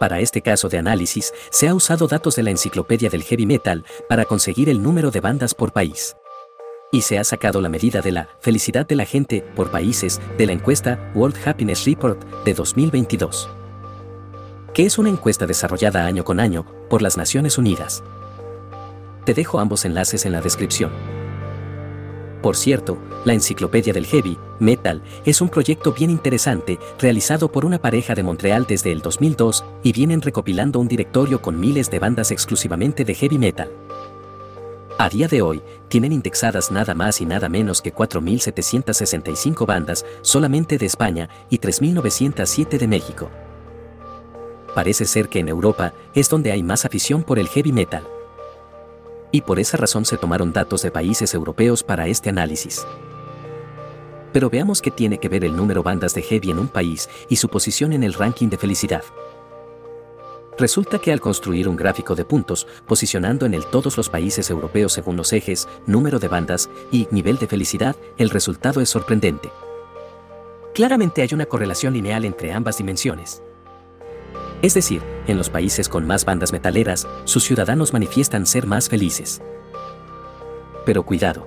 Para este caso de análisis, se ha usado datos de la enciclopedia del heavy metal para conseguir el número de bandas por país. Y se ha sacado la medida de la felicidad de la gente por países de la encuesta World Happiness Report de 2022, que es una encuesta desarrollada año con año por las Naciones Unidas. Te dejo ambos enlaces en la descripción. Por cierto, la Enciclopedia del Heavy Metal es un proyecto bien interesante realizado por una pareja de Montreal desde el 2002 y vienen recopilando un directorio con miles de bandas exclusivamente de heavy metal. A día de hoy, tienen indexadas nada más y nada menos que 4.765 bandas solamente de España y 3.907 de México. Parece ser que en Europa es donde hay más afición por el heavy metal y por esa razón se tomaron datos de países europeos para este análisis. Pero veamos qué tiene que ver el número bandas de heavy en un país y su posición en el ranking de felicidad. Resulta que al construir un gráfico de puntos, posicionando en él todos los países europeos según los ejes, número de bandas y nivel de felicidad, el resultado es sorprendente. Claramente hay una correlación lineal entre ambas dimensiones. Es decir, en los países con más bandas metaleras, sus ciudadanos manifiestan ser más felices. Pero cuidado.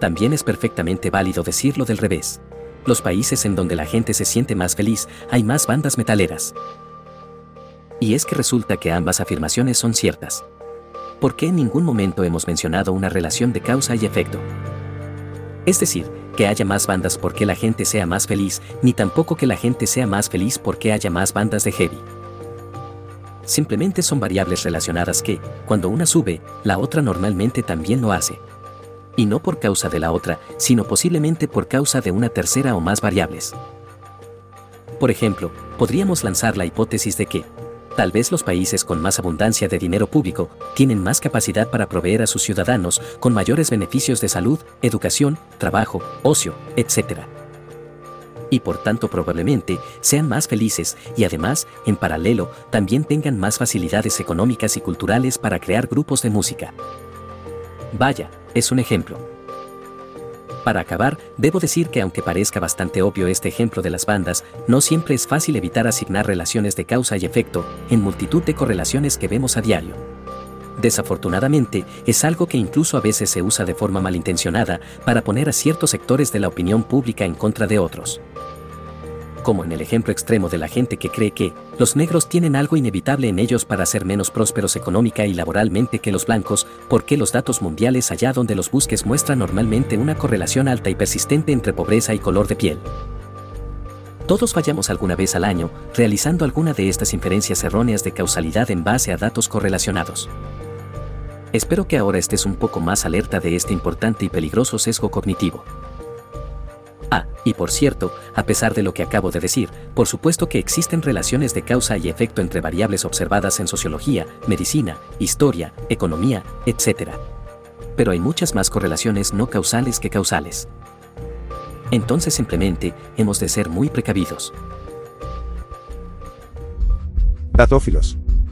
También es perfectamente válido decirlo del revés. Los países en donde la gente se siente más feliz, hay más bandas metaleras. Y es que resulta que ambas afirmaciones son ciertas. ¿Por qué en ningún momento hemos mencionado una relación de causa y efecto? Es decir, que haya más bandas porque la gente sea más feliz, ni tampoco que la gente sea más feliz porque haya más bandas de heavy simplemente son variables relacionadas que, cuando una sube, la otra normalmente también lo hace. Y no por causa de la otra, sino posiblemente por causa de una tercera o más variables. Por ejemplo, podríamos lanzar la hipótesis de que, tal vez los países con más abundancia de dinero público tienen más capacidad para proveer a sus ciudadanos con mayores beneficios de salud, educación, trabajo, ocio, etc y por tanto probablemente sean más felices y además, en paralelo, también tengan más facilidades económicas y culturales para crear grupos de música. Vaya, es un ejemplo. Para acabar, debo decir que aunque parezca bastante obvio este ejemplo de las bandas, no siempre es fácil evitar asignar relaciones de causa y efecto en multitud de correlaciones que vemos a diario. Desafortunadamente, es algo que incluso a veces se usa de forma malintencionada para poner a ciertos sectores de la opinión pública en contra de otros. Como en el ejemplo extremo de la gente que cree que los negros tienen algo inevitable en ellos para ser menos prósperos económica y laboralmente que los blancos, porque los datos mundiales allá donde los busques muestran normalmente una correlación alta y persistente entre pobreza y color de piel. Todos fallamos alguna vez al año, realizando alguna de estas inferencias erróneas de causalidad en base a datos correlacionados. Espero que ahora estés un poco más alerta de este importante y peligroso sesgo cognitivo. Ah, y por cierto, a pesar de lo que acabo de decir, por supuesto que existen relaciones de causa y efecto entre variables observadas en sociología, medicina, historia, economía, etc. Pero hay muchas más correlaciones no causales que causales. Entonces simplemente hemos de ser muy precavidos. Datófilos.